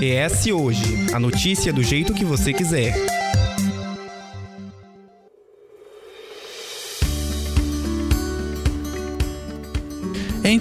ES Hoje a notícia do jeito que você quiser.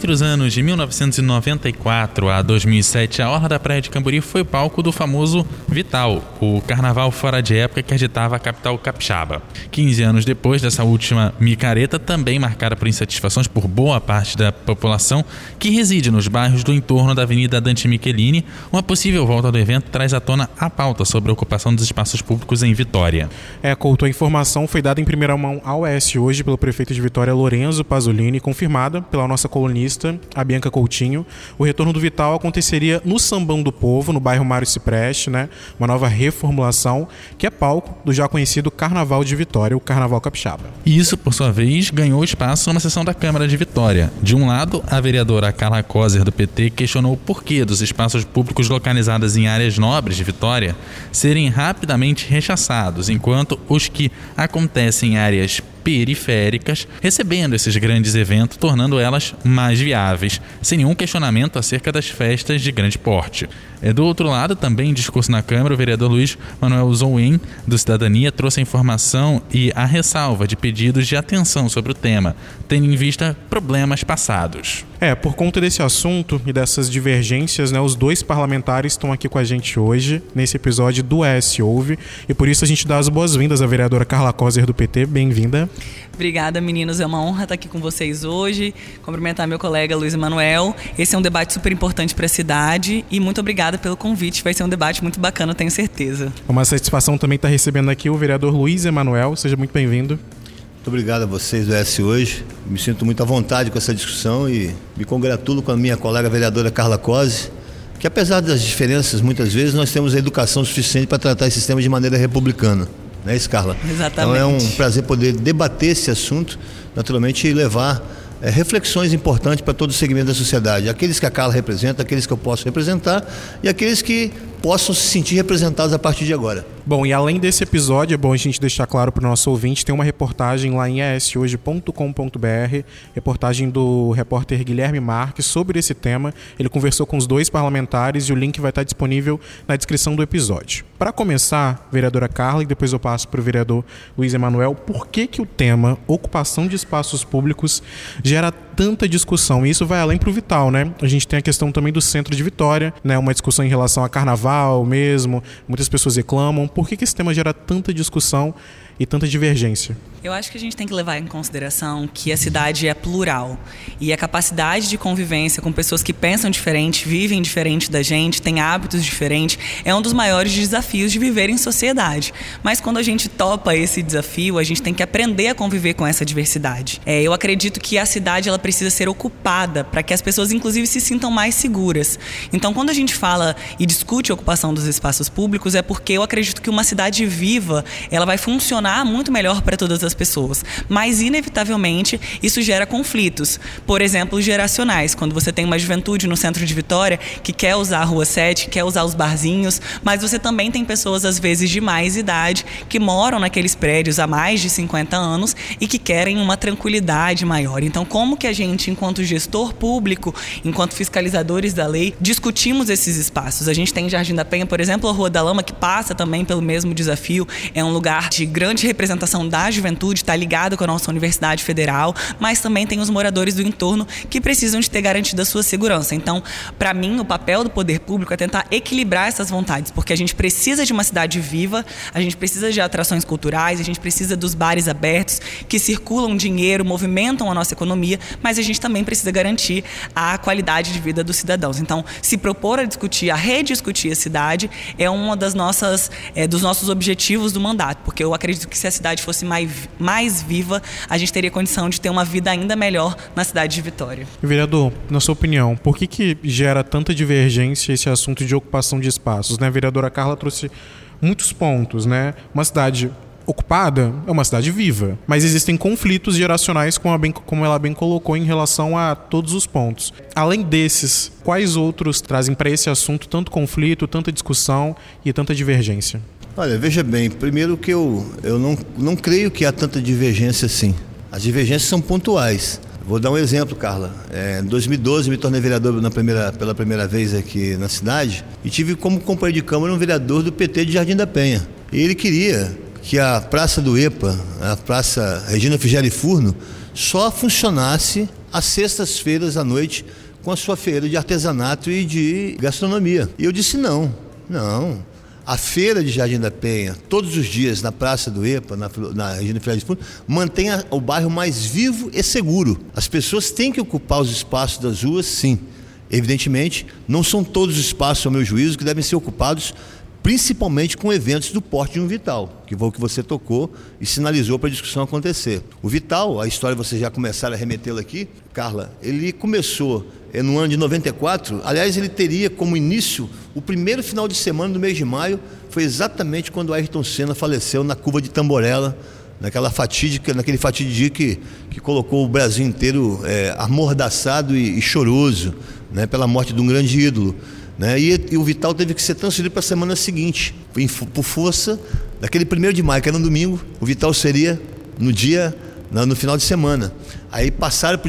Entre os anos de 1994 a 2007, a Orla da Praia de Cambori foi palco do famoso Vital, o carnaval fora de época que agitava a capital capixaba. 15 anos depois dessa última micareta, também marcada por insatisfações por boa parte da população que reside nos bairros do entorno da Avenida Dante Michelini, uma possível volta do evento traz à tona a pauta sobre a ocupação dos espaços públicos em Vitória. É, Couto, a informação foi dada em primeira mão ao S hoje pelo prefeito de Vitória, Lorenzo Pasolini, confirmada pela nossa colunista a Bianca Coutinho. O retorno do Vital aconteceria no Sambão do Povo, no bairro Mário Cipreste, né? Uma nova reformulação que é palco do já conhecido Carnaval de Vitória, o Carnaval Capixaba. E isso, por sua vez, ganhou espaço numa sessão da Câmara de Vitória. De um lado, a vereadora Carla Coser, do PT, questionou o porquê dos espaços públicos localizados em áreas nobres de Vitória serem rapidamente rechaçados, enquanto os que acontecem em áreas periféricas, recebendo esses grandes eventos, tornando elas mais viáveis, sem nenhum questionamento acerca das festas de grande porte. É, do outro lado, também em discurso na Câmara, o vereador Luiz Manuel Zouin, do Cidadania, trouxe a informação e a ressalva de pedidos de atenção sobre o tema, tendo em vista problemas passados. É, por conta desse assunto e dessas divergências, né, os dois parlamentares estão aqui com a gente hoje, nesse episódio do S Ouve, e por isso a gente dá as boas-vindas à vereadora Carla Coser, do PT. Bem-vinda. Obrigada, meninos. É uma honra estar aqui com vocês hoje. Cumprimentar meu colega Luiz Emanuel. Esse é um debate super importante para a cidade e muito obrigada pelo convite. Vai ser um debate muito bacana, tenho certeza. É uma satisfação também estar recebendo aqui o vereador Luiz Emanuel. Seja muito bem-vindo. Muito obrigado a vocês do S hoje. Me sinto muito à vontade com essa discussão e me congratulo com a minha colega vereadora Carla Cose, que apesar das diferenças, muitas vezes nós temos a educação suficiente para tratar esse tema de maneira republicana. Não é isso, Carla? Exatamente. Então é um prazer poder debater esse assunto, naturalmente, e levar é, reflexões importantes para todo o segmento da sociedade. Aqueles que a Carla representa, aqueles que eu posso representar e aqueles que possam se sentir representados a partir de agora. Bom, e além desse episódio, é bom a gente deixar claro para o nosso ouvinte, tem uma reportagem lá em eshoje.com.br, reportagem do repórter Guilherme Marques sobre esse tema. Ele conversou com os dois parlamentares e o link vai estar disponível na descrição do episódio. Para começar, vereadora Carla, e depois eu passo para o vereador Luiz Emanuel, por que, que o tema ocupação de espaços públicos gera tanta discussão? E isso vai além para o Vital, né? A gente tem a questão também do centro de Vitória, né? Uma discussão em relação a carnaval mesmo, muitas pessoas reclamam. Por que, que esse tema gera tanta discussão e tanta divergência? Eu acho que a gente tem que levar em consideração que a cidade é plural e a capacidade de convivência com pessoas que pensam diferente, vivem diferente da gente, têm hábitos diferentes, é um dos maiores desafios de viver em sociedade. Mas quando a gente topa esse desafio, a gente tem que aprender a conviver com essa diversidade. É, eu acredito que a cidade ela precisa ser ocupada para que as pessoas, inclusive, se sintam mais seguras. Então, quando a gente fala e discute a ocupação dos espaços públicos, é porque eu acredito que uma cidade viva ela vai funcionar muito melhor para todas as pessoas. Mas, inevitavelmente, isso gera conflitos. Por exemplo, geracionais. Quando você tem uma juventude no centro de Vitória que quer usar a Rua 7, quer usar os barzinhos, mas você também tem pessoas, às vezes, de mais idade que moram naqueles prédios há mais de 50 anos e que querem uma tranquilidade maior. Então, como que a gente, enquanto gestor público, enquanto fiscalizadores da lei, discutimos esses espaços? A gente tem Jardim da Penha, por exemplo, a Rua da Lama, que passa também pelo mesmo desafio. É um lugar de grande representação da juventude, está ligado com a nossa Universidade Federal, mas também tem os moradores do entorno que precisam de ter garantida a sua segurança. Então, para mim, o papel do poder público é tentar equilibrar essas vontades, porque a gente precisa de uma cidade viva, a gente precisa de atrações culturais, a gente precisa dos bares abertos que circulam dinheiro, movimentam a nossa economia, mas a gente também precisa garantir a qualidade de vida dos cidadãos. Então, se propor a discutir, a rediscutir a cidade é uma das nossas, é, dos nossos objetivos do mandato, porque eu acredito que se a cidade fosse mais, mais viva, a gente teria condição de ter uma vida ainda melhor na cidade de Vitória. Vereador, na sua opinião, por que, que gera tanta divergência esse assunto de ocupação de espaços? Né? A vereadora Carla trouxe muitos pontos, né? Uma cidade ocupada é uma cidade viva, mas existem conflitos geracionais, como bem, como ela bem colocou, em relação a todos os pontos. Além desses, quais outros trazem para esse assunto tanto conflito, tanta discussão e tanta divergência? Olha, veja bem, primeiro que eu, eu não, não creio que há tanta divergência assim. As divergências são pontuais. Vou dar um exemplo, Carla. É, em 2012 me tornei vereador primeira, pela primeira vez aqui na cidade e tive como companheiro de Câmara um vereador do PT de Jardim da Penha. E ele queria que a Praça do EPA, a Praça Regina Figeli Furno, só funcionasse às sextas-feiras à noite com a sua feira de artesanato e de gastronomia. E eu disse não, não. A feira de Jardim da Penha, todos os dias na Praça do EPA, na, na Regina Figueiredo de Fundo, mantém o bairro mais vivo e seguro. As pessoas têm que ocupar os espaços das ruas, sim. Evidentemente, não são todos os espaços, ao meu juízo, que devem ser ocupados principalmente com eventos do porte de um Vital, que foi o que você tocou e sinalizou para a discussão acontecer. O Vital, a história vocês já começaram a remetê-la aqui, Carla, ele começou é, no ano de 94, aliás, ele teria como início o primeiro final de semana do mês de maio, foi exatamente quando Ayrton Senna faleceu na curva de Tamborella, naquela fatídica, naquele fatídico que, que colocou o Brasil inteiro é, amordaçado e, e choroso né, pela morte de um grande ídolo. Né? E, e, o Vital teve que ser transferido para a semana seguinte, em, por força daquele primeiro de maio, que era um domingo, o Vital seria no dia, no, no final de semana. Aí passaram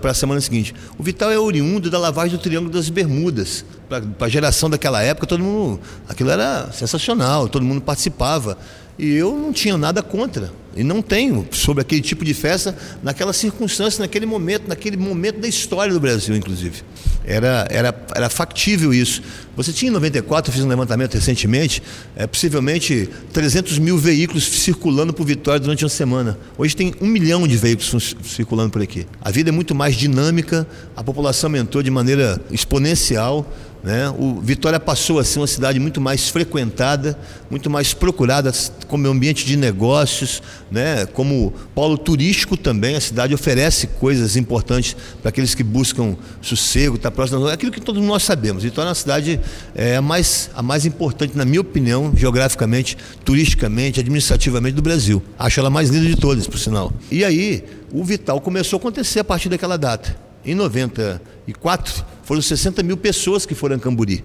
para a semana seguinte. O Vital é oriundo da lavagem do Triângulo das Bermudas. Para a geração daquela época, todo mundo. Aquilo era sensacional, todo mundo participava. E eu não tinha nada contra. E não tenho sobre aquele tipo de festa naquela circunstância, naquele momento, naquele momento da história do Brasil, inclusive. Era, era, era factível isso. Você tinha em 94, eu fiz um levantamento recentemente, é, possivelmente 300 mil veículos circulando por Vitória durante uma semana. Hoje tem um milhão de veículos circulando por aqui. A vida é muito mais dinâmica, a população aumentou de maneira exponencial. Né? O Vitória passou a ser uma cidade muito mais frequentada, muito mais procurada como ambiente de negócios, né? como polo turístico também. A cidade oferece coisas importantes para aqueles que buscam sossego, estar tá próximo. Aquilo que todos nós sabemos. Vitória é uma cidade é, a, mais, a mais importante, na minha opinião, geograficamente, turisticamente, administrativamente do Brasil. Acho ela mais linda de todas, por sinal. E aí, o Vital começou a acontecer a partir daquela data. Em 94, foram 60 mil pessoas que foram a Camburi.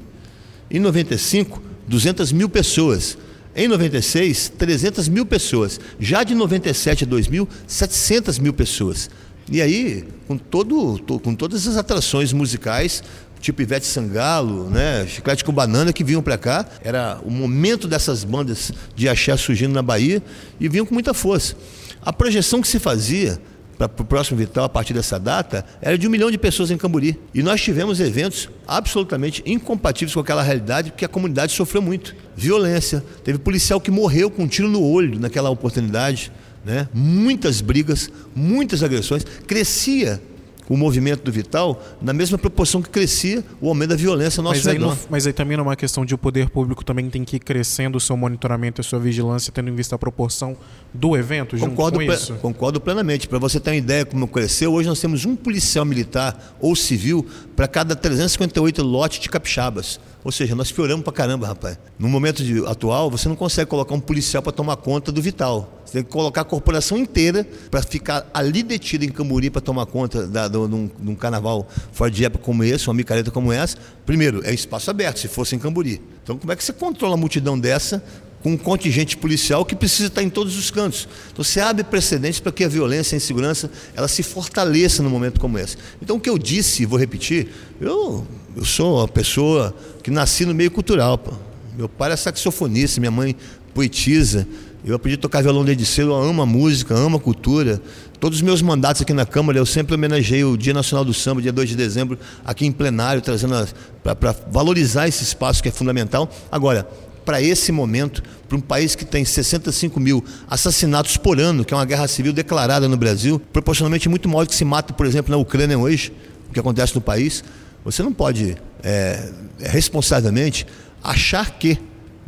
Em 95, 200 mil pessoas. Em 96, 300 mil pessoas. Já de 97 a 2000, 700 mil pessoas. E aí, com, todo, com todas as atrações musicais, tipo Ivete Sangalo, né, Chiclete com Banana, que vinham para cá. Era o momento dessas bandas de axé surgindo na Bahia e vinham com muita força. A projeção que se fazia para o próximo Vital, a partir dessa data, era de um milhão de pessoas em Camburi. E nós tivemos eventos absolutamente incompatíveis com aquela realidade, porque a comunidade sofreu muito. Violência, teve policial que morreu com um tiro no olho naquela oportunidade. Né? Muitas brigas, muitas agressões. Crescia o movimento do Vital na mesma proporção que crescia o aumento da violência no nosso mas aí, não, mas aí também não é uma questão de o poder público também tem que ir crescendo o seu monitoramento e a sua vigilância, tendo em vista a proporção do evento concordo, junto com isso? Concordo plenamente. Para você ter uma ideia como cresceu, hoje nós temos um policial militar ou civil para cada 358 lotes de capixabas. Ou seja, nós pioramos para caramba, rapaz. No momento de, atual, você não consegue colocar um policial para tomar conta do vital. Você tem que colocar a corporação inteira para ficar ali detida em Camburi para tomar conta da, do, de, um, de, um, carnaval fora de época como esse, uma micareta como essa. Primeiro, é espaço aberto, se fosse em Camburi. Então, como é que você controla uma multidão dessa com um contingente policial que precisa estar em todos os cantos. Então você abre precedentes para que a violência e a insegurança ela se fortaleça num momento como esse. Então o que eu disse, vou repetir, eu, eu sou uma pessoa que nasci no meio cultural. Pô. Meu pai é saxofonista, minha mãe poetisa. Eu aprendi a tocar violão desde cedo, eu amo a música, amo a cultura. Todos os meus mandatos aqui na Câmara, eu sempre homenageei o Dia Nacional do Samba, dia 2 de dezembro, aqui em plenário, trazendo para valorizar esse espaço que é fundamental. Agora, para esse momento, para um país que tem 65 mil assassinatos por ano, que é uma guerra civil declarada no Brasil, proporcionalmente muito maior do que se mata, por exemplo, na Ucrânia hoje, o que acontece no país, você não pode é, responsavelmente achar que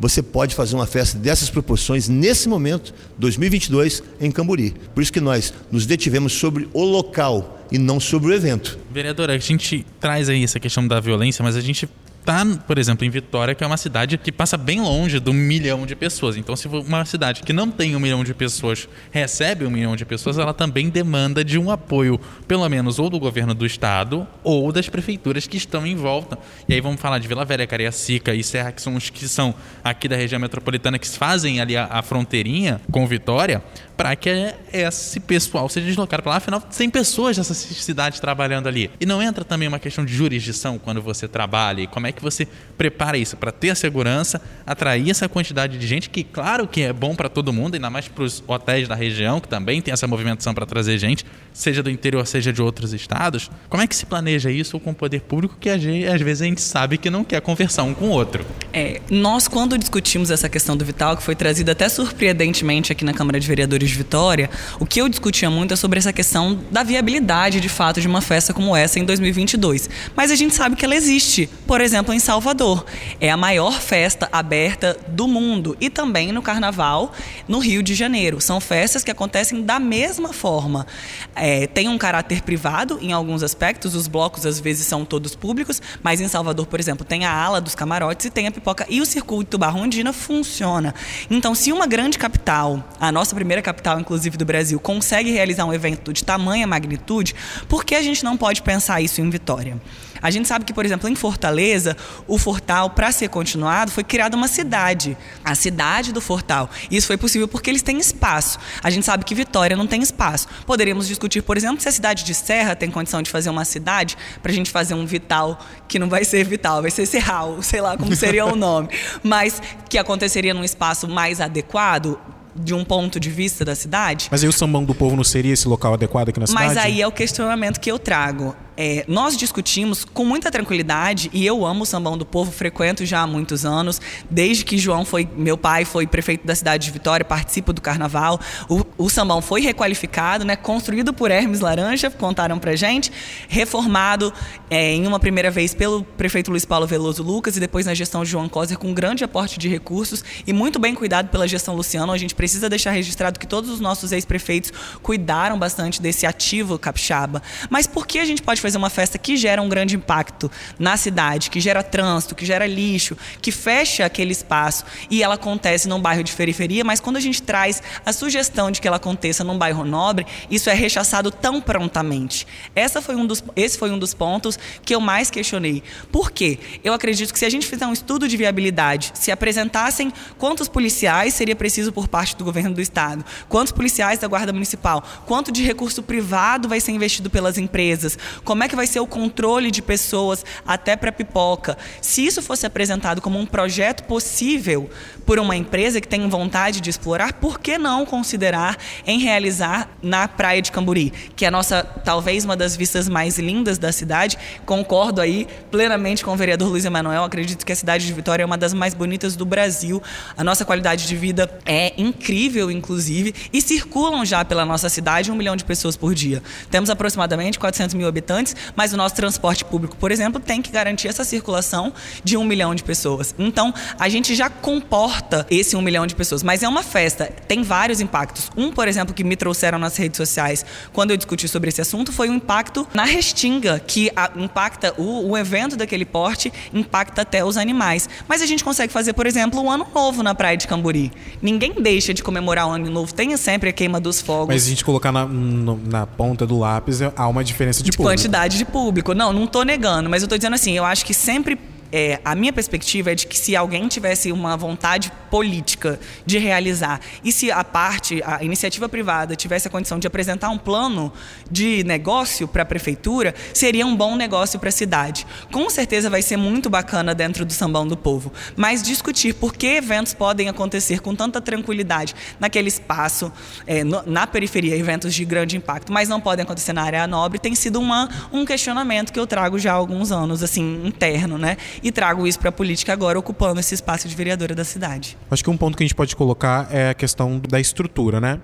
você pode fazer uma festa dessas proporções nesse momento, 2022, em Camburi. Por isso que nós nos detivemos sobre o local e não sobre o evento. Vereadora, a gente traz aí essa questão da violência, mas a gente tá, por exemplo, em Vitória, que é uma cidade que passa bem longe do milhão de pessoas. Então, se uma cidade que não tem um milhão de pessoas recebe um milhão de pessoas, ela também demanda de um apoio, pelo menos, ou do governo do estado ou das prefeituras que estão em volta. E aí vamos falar de Vila Velha, Cariacica e Serra, que são os que são aqui da região metropolitana, que fazem ali a, a fronteirinha com Vitória para que esse pessoal seja deslocado para lá. Afinal, tem pessoas dessa cidade trabalhando ali. E não entra também uma questão de jurisdição quando você trabalha? E como é que você prepara isso para ter a segurança, atrair essa quantidade de gente que, claro que é bom para todo mundo, ainda mais para os hotéis da região, que também tem essa movimentação para trazer gente, seja do interior, seja de outros estados. Como é que se planeja isso com o poder público que às vezes a gente sabe que não quer conversar um com o outro? É, nós, quando discutimos essa questão do Vital, que foi trazida até surpreendentemente aqui na Câmara de Vereadores de Vitória, o que eu discutia muito é sobre essa questão da viabilidade, de fato, de uma festa como essa em 2022. Mas a gente sabe que ela existe. Por exemplo, em Salvador. É a maior festa aberta do mundo. E também no Carnaval, no Rio de Janeiro. São festas que acontecem da mesma forma. É, tem um caráter privado em alguns aspectos, os blocos às vezes são todos públicos, mas em Salvador, por exemplo, tem a ala dos camarotes e tem a pipoca. E o circuito Barrondina funciona. Então, se uma grande capital, a nossa primeira capital, inclusive do Brasil, consegue realizar um evento de tamanha magnitude, por que a gente não pode pensar isso em Vitória? A gente sabe que, por exemplo, em Fortaleza, o Fortal, para ser continuado, foi criada uma cidade, a cidade do Fortal. Isso foi possível porque eles têm espaço. A gente sabe que Vitória não tem espaço. Poderíamos discutir, por exemplo, se a cidade de Serra tem condição de fazer uma cidade para a gente fazer um Vital que não vai ser Vital, vai ser Serral, sei lá como seria o nome, mas que aconteceria num espaço mais adequado de um ponto de vista da cidade. Mas aí o sambão do povo não seria esse local adequado aqui na cidade? Mas aí é o questionamento que eu trago. É, nós discutimos com muita tranquilidade e eu amo o Sambão do Povo, frequento já há muitos anos, desde que João foi, meu pai foi prefeito da cidade de Vitória, participo do carnaval. O, o Sambão foi requalificado, né, construído por Hermes Laranja, contaram pra gente, reformado é, em uma primeira vez pelo prefeito Luiz Paulo Veloso Lucas e depois na gestão de João Coser com grande aporte de recursos e muito bem cuidado pela gestão Luciano. A gente precisa deixar registrado que todos os nossos ex-prefeitos cuidaram bastante desse ativo capixaba. Mas por que a gente pode fazer uma festa que gera um grande impacto na cidade, que gera trânsito, que gera lixo, que fecha aquele espaço e ela acontece num bairro de periferia, mas quando a gente traz a sugestão de que ela aconteça num bairro nobre, isso é rechaçado tão prontamente. Essa foi um dos, esse foi um dos pontos que eu mais questionei. Por quê? Eu acredito que se a gente fizer um estudo de viabilidade, se apresentassem quantos policiais seria preciso por parte do governo do estado, quantos policiais da Guarda Municipal, quanto de recurso privado vai ser investido pelas empresas, como é que vai ser o controle de pessoas até para pipoca. Se isso fosse apresentado como um projeto possível por uma empresa que tem vontade de explorar, por que não considerar em realizar na Praia de Camburi, que é a nossa, talvez uma das vistas mais lindas da cidade. Concordo aí plenamente com o vereador Luiz Emanuel, acredito que a cidade de Vitória é uma das mais bonitas do Brasil. A nossa qualidade de vida é incrível, inclusive, e circulam já pela nossa cidade um milhão de pessoas por dia. Temos aproximadamente 400 mil habitantes mas o nosso transporte público, por exemplo, tem que garantir essa circulação de um milhão de pessoas. Então, a gente já comporta esse um milhão de pessoas, mas é uma festa, tem vários impactos. Um, por exemplo, que me trouxeram nas redes sociais quando eu discuti sobre esse assunto foi o impacto na restinga, que a, impacta o, o evento daquele porte, impacta até os animais. Mas a gente consegue fazer, por exemplo, o Ano Novo na Praia de Camburi. Ninguém deixa de comemorar o Ano Novo, tem sempre a queima dos fogos. Mas a gente colocar na, na ponta do lápis, há uma diferença de, de público quantidade de público. Não, não estou negando, mas eu estou dizendo assim, eu acho que sempre é, a minha perspectiva é de que se alguém tivesse uma vontade política de realizar e se a parte, a iniciativa privada tivesse a condição de apresentar um plano de negócio para a prefeitura, seria um bom negócio para a cidade. Com certeza vai ser muito bacana dentro do sambão do povo, mas discutir por que eventos podem acontecer com tanta tranquilidade naquele espaço, é, no, na periferia, eventos de grande impacto, mas não podem acontecer na área nobre, tem sido uma, um questionamento que eu trago já há alguns anos, assim, interno, né? E trago isso para a política agora, ocupando esse espaço de vereadora da cidade. Acho que um ponto que a gente pode colocar é a questão da estrutura, né?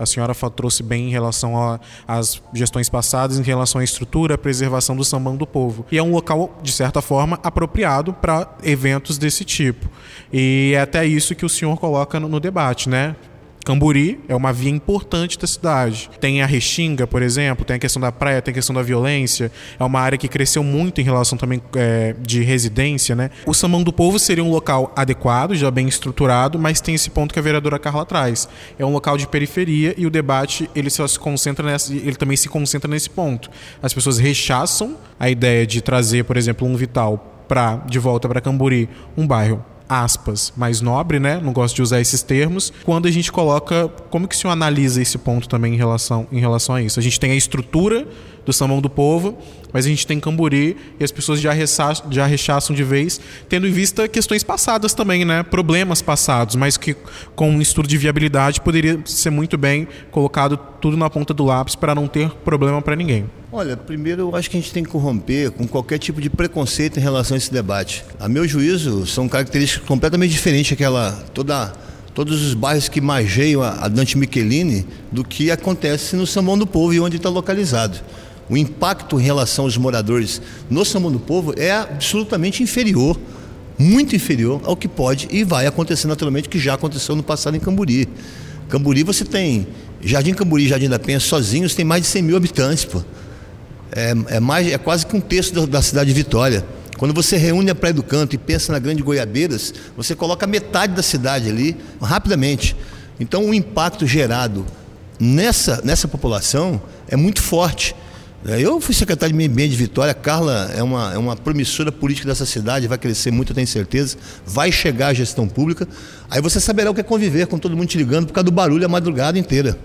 A senhora trouxe bem em relação às gestões passadas, em relação à estrutura, à preservação do sambão do povo. E é um local, de certa forma, apropriado para eventos desse tipo. E é até isso que o senhor coloca no, no debate, né? Camburi é uma via importante da cidade. Tem a Restinga, por exemplo, tem a questão da praia, tem a questão da violência. É uma área que cresceu muito em relação também é, de residência, né? O Samão do Povo seria um local adequado, já bem estruturado, mas tem esse ponto que a vereadora Carla traz. É um local de periferia e o debate ele só se concentra nessa, ele também se concentra nesse ponto. As pessoas rechaçam a ideia de trazer, por exemplo, um Vital para de volta para Camburi, um bairro aspas, mais nobre, né? Não gosto de usar esses termos. Quando a gente coloca, como que o senhor analisa esse ponto também em relação, em relação a isso? A gente tem a estrutura do Sambão do Povo, mas a gente tem Camburi e as pessoas já, já rechaçam de vez, tendo em vista questões passadas também, né? Problemas passados, mas que com um estudo de viabilidade poderia ser muito bem colocado tudo na ponta do lápis para não ter problema para ninguém. Olha, primeiro eu acho que a gente tem que corromper com qualquer tipo de preconceito em relação a esse debate. A meu juízo, são características completamente diferentes aquela toda todos os bairros que mageiam a Dante Michelini do que acontece no Sambão do Povo e onde está localizado. O impacto em relação aos moradores no Sambão do Povo é absolutamente inferior, muito inferior ao que pode e vai acontecer naturalmente, que já aconteceu no passado em Camburi. Camburi você tem, Jardim Camburi e Jardim da Penha sozinhos tem mais de 100 mil habitantes, pô é, é, mais, é quase que um terço da, da cidade de Vitória. Quando você reúne a Praia do Canto e pensa na Grande Goiabeiras, você coloca metade da cidade ali rapidamente. Então o impacto gerado nessa, nessa população é muito forte. É, eu fui secretário de Meio Ambiente de Vitória, Carla é uma, é uma promissora política dessa cidade, vai crescer muito, eu tenho certeza. Vai chegar a gestão pública. Aí você saberá o que é conviver com todo mundo te ligando por causa do barulho a madrugada inteira.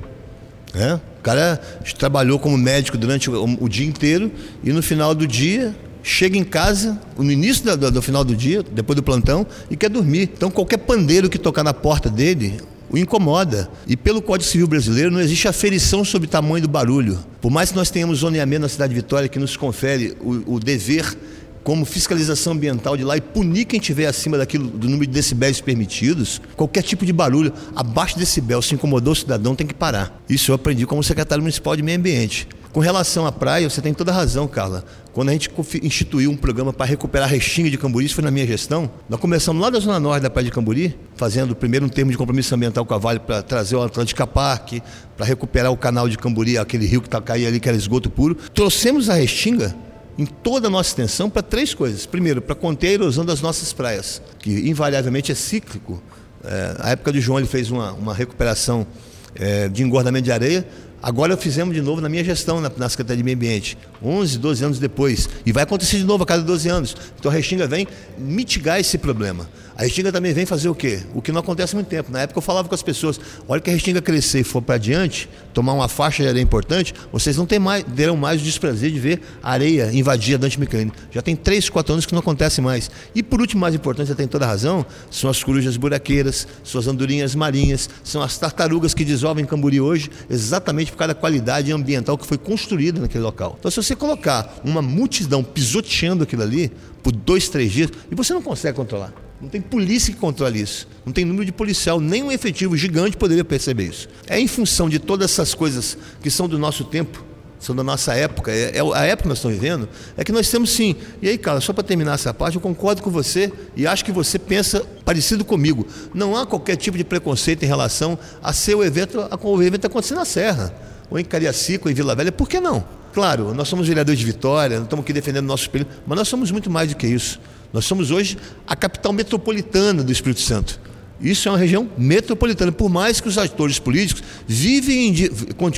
É? O cara trabalhou como médico durante o, o, dia inteiro e no final do dia chega em casa, no início do, do, final do dia, depois do plantão, e quer dormir. Então qualquer pandeiro que tocar na porta dele o incomoda. E pelo Código Civil Brasileiro não existe aferição sobre o tamanho do barulho. Por mais que nós tenhamos zoneamento na cidade de Vitória que nos confere o, o dever como fiscalização ambiental de lá e punir quem estiver acima daquilo, do número de decibéis permitidos, qualquer tipo de barulho abaixo de decibel, se incomodou o cidadão, tem que parar. Isso eu aprendi como secretário municipal de meio ambiente. Com relação à praia, você tem toda a razão, Carla. Quando a gente instituiu um programa para recuperar a restinga de Camburi, isso foi na minha gestão, nós começamos lá da zona norte da praia de Camburi, fazendo primeiro um termo de compromisso ambiental com a Vale para trazer o Atlântica Park, para recuperar o canal de Camburi, aquele rio que está caindo ali, que era esgoto puro. Trouxemos a restinga em toda a nossa extensão para três coisas. Primeiro, para conter a erosão das nossas praias, que invariavelmente é cíclico. É, a época do João ele fez uma, uma recuperação é, de engordamento de areia. Agora fizemos de novo na minha gestão, na, na Secretaria de Meio Ambiente, 11, 12 anos depois. E vai acontecer de novo a cada 12 anos. Então a Restinga vem mitigar esse problema. A Restinga também vem fazer o quê? O que não acontece há muito tempo. Na época eu falava com as pessoas: olha que a Restinga crescer e for para adiante, tomar uma faixa de areia importante, vocês não mais, terão mais o desprazer de ver areia invadir a Dante Mecânico. Já tem 3, 4 anos que não acontece mais. E por último, mais importante, você tem toda a razão, são as corujas buraqueiras, são as andorinhas marinhas, são as tartarugas que dissolvem Camburi hoje, exatamente por causa da qualidade ambiental que foi construída naquele local. Então, se você colocar uma multidão pisoteando aquilo ali por dois, três dias, e você não consegue controlar. Não tem polícia que controle isso. Não tem número de policial. Nem um efetivo gigante poderia perceber isso. É em função de todas essas coisas que são do nosso tempo, são da nossa época, é, é a época que nós estamos vivendo, é que nós temos sim. E aí, cara, só para terminar essa parte, eu concordo com você e acho que você pensa parecido comigo. Não há qualquer tipo de preconceito em relação a ser o evento, a, o evento acontecer na Serra, ou em Cariacica, ou em Vila Velha, por que não? Claro, nós somos vereadores de Vitória, não estamos aqui defendendo nosso espelho, mas nós somos muito mais do que isso. Nós somos hoje a capital metropolitana do Espírito Santo. Isso é uma região metropolitana. Por mais que os atores políticos vivem,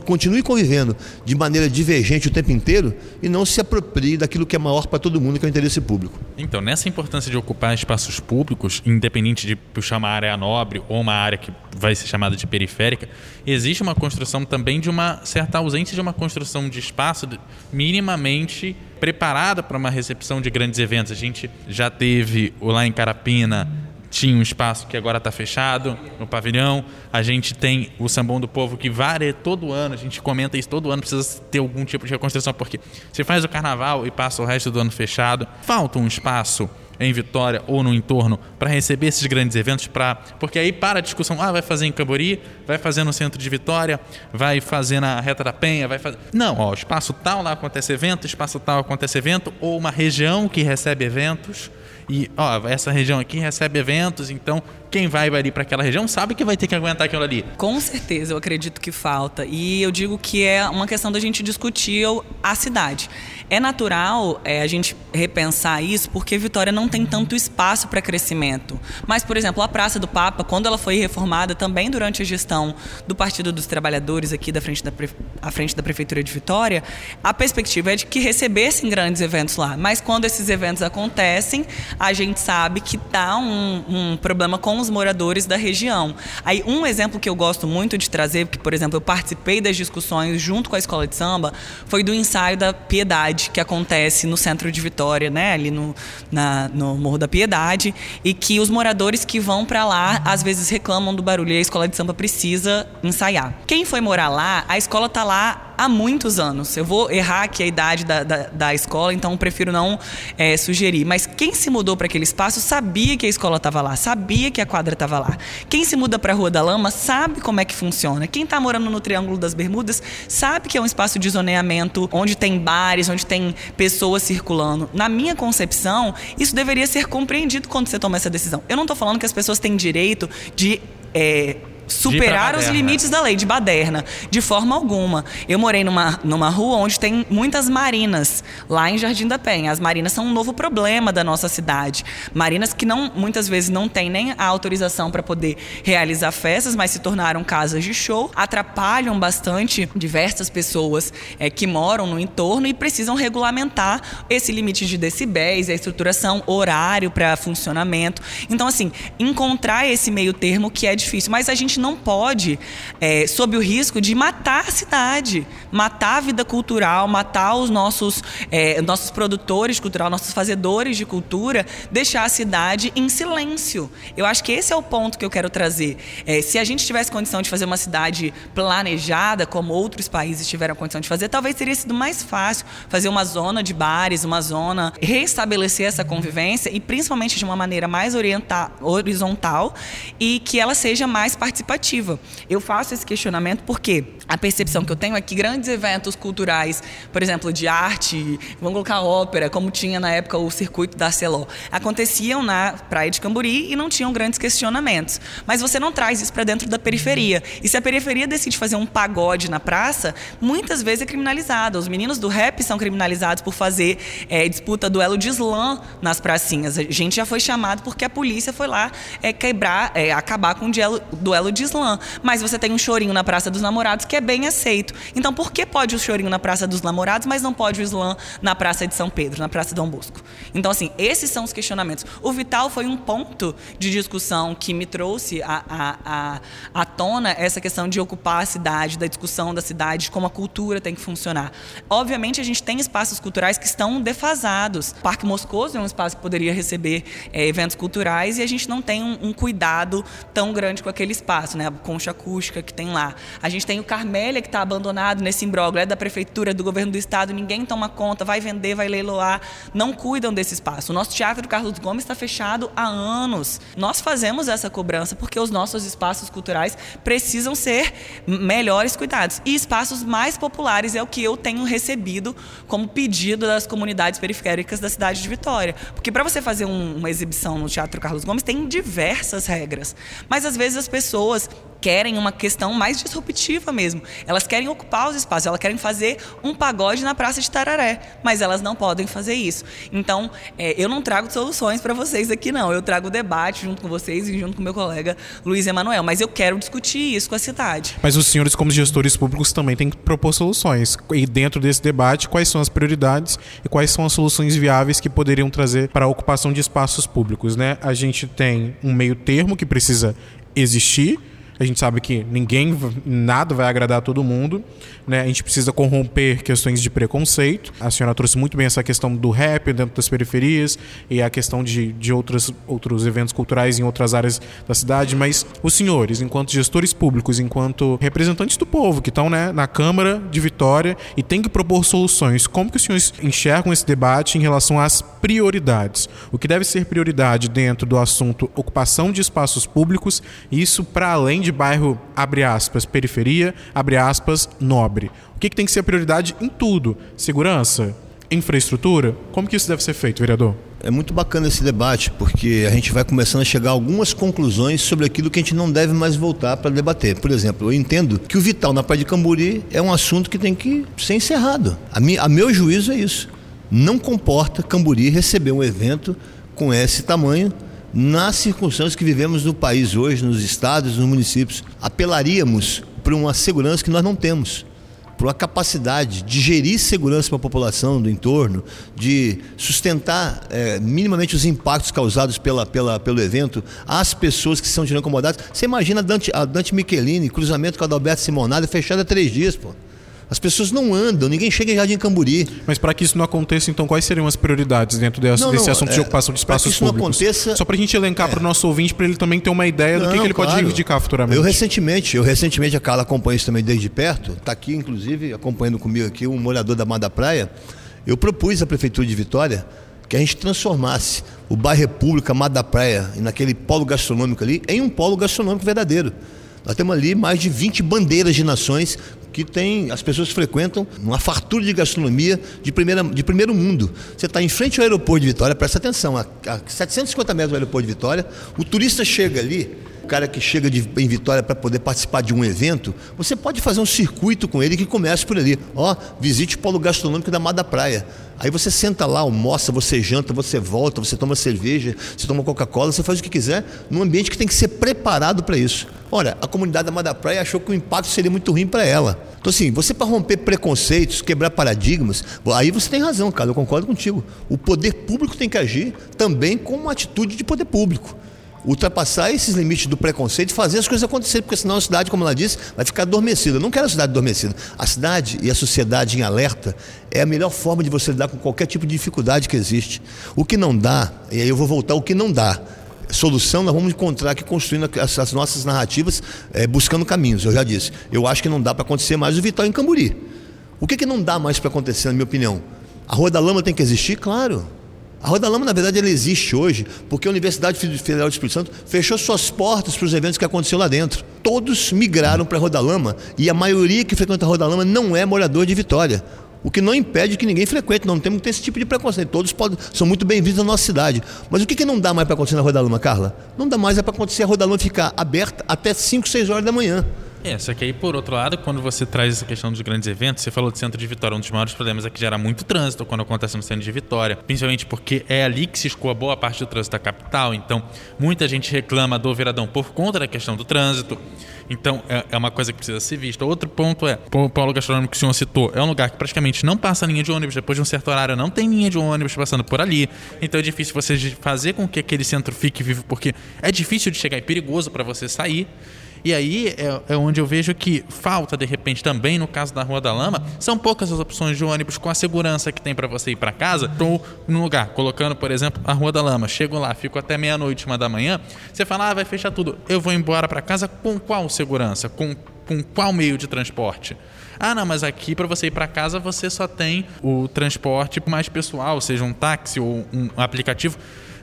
continuem convivendo de maneira divergente o tempo inteiro e não se apropriem daquilo que é maior para todo mundo, que é o interesse público. Então, nessa importância de ocupar espaços públicos, independente de puxar uma área nobre ou uma área que vai ser chamada de periférica, existe uma construção também de uma certa ausência de uma construção de espaço minimamente preparada para uma recepção de grandes eventos. A gente já teve lá em Carapina tinha um espaço que agora está fechado no pavilhão. A gente tem o Sambão do Povo que varia todo ano, a gente comenta isso todo ano, precisa ter algum tipo de reconstrução, porque você faz o carnaval e passa o resto do ano fechado. Falta um espaço em Vitória ou no entorno para receber esses grandes eventos, pra, porque aí para a discussão, ah, vai fazer em Cambori, vai fazer no centro de Vitória, vai fazer na Reta da Penha, vai fazer... Não, ó, espaço tal lá acontece evento, espaço tal acontece evento, ou uma região que recebe eventos, e ó, essa região aqui recebe eventos, então quem vai ali para aquela região sabe que vai ter que aguentar aquilo ali. Com certeza, eu acredito que falta. E eu digo que é uma questão da gente discutir a cidade. É natural é, a gente repensar isso porque Vitória não tem tanto espaço para crescimento. Mas, por exemplo, a Praça do Papa, quando ela foi reformada também durante a gestão do Partido dos Trabalhadores aqui da frente da, à frente da Prefeitura de Vitória, a perspectiva é de que recebessem grandes eventos lá. Mas quando esses eventos acontecem, a gente sabe que dá um, um problema com os moradores da região. Aí, um exemplo que eu gosto muito de trazer, porque, por exemplo, eu participei das discussões junto com a escola de samba, foi do ensaio da Piedade, que acontece no centro de Vitória, né, ali no, na, no Morro da Piedade, e que os moradores que vão para lá às vezes reclamam do barulho e a escola de samba precisa ensaiar. Quem foi morar lá, a escola tá lá há muitos anos. Eu vou errar aqui a idade da, da, da escola, então prefiro não é, sugerir. Mas quem se mudou para aquele espaço sabia que a escola estava lá, sabia que a quadra estava lá. Quem se muda para a Rua da Lama sabe como é que funciona. Quem está morando no Triângulo das Bermudas sabe que é um espaço de zoneamento onde tem bares, onde tem pessoas circulando. Na minha concepção, isso deveria ser compreendido quando você toma essa decisão. Eu não estou falando que as pessoas têm direito de. É, superar os limites da lei de baderna, de forma alguma. Eu morei numa, numa rua onde tem muitas marinas, lá em Jardim da Penha. As marinas são um novo problema da nossa cidade. Marinas que não, muitas vezes não têm nem a autorização para poder realizar festas, mas se tornaram casas de show, atrapalham bastante diversas pessoas é, que moram no entorno e precisam regulamentar esse limite de decibéis, a estruturação, horário para funcionamento. Então, assim, encontrar esse meio termo que é difícil, mas a gente gente não pode, é, sob o risco de matar a cidade, matar a vida cultural, matar os nossos, é, nossos produtores cultural, nossos fazedores de cultura, deixar a cidade em silêncio. Eu acho que esse é o ponto que eu quero trazer. É, se a gente tivesse condição de fazer uma cidade planejada, como outros países tiveram condição de fazer, talvez teria sido mais fácil fazer uma zona de bares, uma zona, restabelecer essa convivência e principalmente de uma maneira mais horizontal e que ela seja mais participativa participativa. Eu faço esse questionamento porque a percepção que eu tenho é que grandes eventos culturais, por exemplo, de arte, vamos colocar ópera, como tinha na época o circuito da Celó, aconteciam na Praia de Camburi e não tinham grandes questionamentos. Mas você não traz isso para dentro da periferia. E se a periferia decide fazer um pagode na praça, muitas vezes é criminalizado. Os meninos do rap são criminalizados por fazer é, disputa duelo de slam nas pracinhas. A gente já foi chamado porque a polícia foi lá é, quebrar, é, acabar com o duelo, de slam. Mas você tem um chorinho na Praça dos Namorados que é bem aceito. Então, por que pode o chorinho na Praça dos Namorados, mas não pode o slam na Praça de São Pedro, na Praça Dom Bosco? Então, assim, esses são os questionamentos. O Vital foi um ponto de discussão que me trouxe à, à, à, tona essa questão de ocupar a cidade, da discussão da cidade, como a cultura tem que funcionar. Obviamente, a gente tem espaços culturais que estão defasados. O Parque Moscoso é um espaço que poderia receber é, eventos culturais e a gente não tem um, um cuidado tão grande com aquele espaço né? A concha acústica que tem lá. A gente tem o Carmélia que está abandonado nesse imbróglio, é da prefeitura, do governo do estado, ninguém toma conta, vai vender, vai leiloar, não cuidam desse espaço. O nosso teatro Carlos Gomes está fechado há anos. Nós fazemos essa cobrança porque os nossos espaços culturais precisam ser melhores cuidados. E espaços mais populares é o que eu tenho recebido como pedido das comunidades periféricas da cidade de Vitória. Porque para você fazer um, uma exibição no Teatro Carlos Gomes tem diversas regras. Mas às vezes as pessoas querem uma questão mais disruptiva mesmo. Elas querem ocupar os espaços, elas querem fazer um pagode na Praça de Tararé, mas elas não podem fazer isso. Então, é, eu não trago soluções para vocês aqui, não. Eu trago debate junto com vocês e junto com meu colega Luiz Emanuel, mas eu quero discutir isso com a cidade. Mas os senhores, como gestores públicos, também têm que propor soluções. E dentro desse debate, quais são as prioridades e quais são as soluções viáveis que poderiam trazer para a ocupação de espaços públicos, né? A gente tem um meio termo que precisa existir a gente sabe que ninguém, nada vai agradar a todo mundo, né? A gente precisa corromper questões de preconceito. A senhora trouxe muito bem essa questão do rap dentro das periferias e a questão de, de outros, outros eventos culturais em outras áreas da cidade, mas os senhores, enquanto gestores públicos, enquanto representantes do povo que estão né, na Câmara de Vitória e têm que propor soluções, como que os senhores enxergam esse debate em relação às prioridades? O que deve ser prioridade dentro do assunto ocupação de espaços públicos, isso para além de de bairro, abre aspas, periferia, abre aspas, nobre. O que, que tem que ser a prioridade em tudo? Segurança? Infraestrutura? Como que isso deve ser feito, vereador? É muito bacana esse debate, porque a gente vai começando a chegar a algumas conclusões sobre aquilo que a gente não deve mais voltar para debater. Por exemplo, eu entendo que o vital na Praia de Camburi é um assunto que tem que ser encerrado. A, mi, a meu juízo é isso. não comporta Camburi receber um evento com esse tamanho nas circunstâncias que vivemos no país hoje, nos estados, nos municípios. Apelaríamos para uma segurança que nós não temos por uma capacidade de gerir segurança para a população do entorno, de sustentar é, minimamente os impactos causados pela, pela, pelo evento às pessoas que são de incomodadas. Você imagina a Dante, a Dante Michelini, cruzamento com a Adalberto Simonada, fechada há três dias, pô. As pessoas não andam, ninguém chega em Jardim Camburi. Mas para que isso não aconteça, então quais seriam as prioridades dentro desse, não, desse assunto é, de ocupação de espaços isso públicos? Não aconteça, Só para a gente elencar é. para o nosso ouvinte, para ele também ter uma ideia não, do que, que ele claro. pode reivindicar futuramente. Eu recentemente, eu recentemente, a Carla acompanha isso também desde perto, está aqui inclusive acompanhando comigo aqui um morador da Mar da Praia. Eu propus à Prefeitura de Vitória que a gente transformasse o bairro República, Mar da Praia, naquele polo gastronômico ali, em um polo gastronômico verdadeiro. Nós temos ali mais de 20 bandeiras de nações que tem, as pessoas frequentam uma fartura de gastronomia de, primeira, de primeiro mundo. Você está em frente ao aeroporto de Vitória, presta atenção, a, a 750 metros do aeroporto de Vitória, o turista chega ali, o cara que chega de, em Vitória para poder participar de um evento, você pode fazer um circuito com ele que comece por ali. Ó, visite o polo gastronômico da Mar da Praia. Aí você senta lá, almoça, você janta, você volta, você toma cerveja, você toma Coca-Cola, você faz o que quiser, num ambiente que tem que ser preparado para isso. Olha, a comunidade da Mar da Praia achou que o impacto seria muito ruim para ela. Então, assim, você para romper preconceitos, quebrar paradigmas, aí você tem razão, cara, eu concordo contigo. O poder público tem que agir também com uma atitude de poder público ultrapassar esses limites do preconceito e fazer as coisas acontecerem, porque senão a cidade, como ela disse, vai ficar adormecida. Eu não quero a cidade adormecida. A cidade e a sociedade em alerta é a melhor forma de você lidar com qualquer tipo de dificuldade que existe. O que não dá, e aí eu vou voltar, o que não dá. Solução nós vamos encontrar aqui construindo as, as nossas narrativas, é, buscando caminhos. Eu já disse. Eu acho que não dá para acontecer mais o Vitória em Camburi. O que, que não dá mais para acontecer, na minha opinião? A Rua da Lama tem que existir? Claro. A Rua da Lama, na verdade, ela existe hoje porque a Universidade Federal do Espírito Santo fechou suas portas para os eventos que aconteceram lá dentro. Todos migraram para a Rua da Lama e a maioria que frequenta a Rua da Lama não é morador de Vitória. O que não impede que ninguém frequente, não temos que ter esse tipo de preconceito. Todos podem, são muito bem-vindos na nossa cidade. Mas o que, que não dá mais para acontecer na Rua da Lama, Carla? Não dá mais é para acontecer a Rua da Lama ficar aberta até 5, 6 horas da manhã. É, só que aí, por outro lado, quando você traz essa questão dos grandes eventos, você falou de centro de Vitória, um dos maiores problemas é que gera muito trânsito quando acontece no centro de Vitória, principalmente porque é ali que se escoa boa parte do trânsito da capital, então muita gente reclama do Viradão por conta da questão do trânsito. Então, é, é uma coisa que precisa ser vista. Outro ponto é, o polo gastronômico que o senhor citou, é um lugar que praticamente não passa linha de ônibus. Depois de um certo horário, não tem linha de ônibus passando por ali. Então, é difícil você fazer com que aquele centro fique vivo, porque é difícil de chegar, é perigoso para você sair. E aí é, é, onde eu vejo que falta, de repente, também no caso da Rua da Lama, são poucas as opções de ônibus com a segurança que tem para você ir para casa. Estou num lugar, colocando, por exemplo, a Rua da Lama, chego lá, fico até meia-noite, uma da manhã, você fala, ah, vai fechar tudo. Eu vou embora para casa com qual segurança? Com, com qual meio de transporte? Ah, não, mas aqui para você ir para casa você só tem o transporte mais pessoal, seja um táxi ou um aplicativo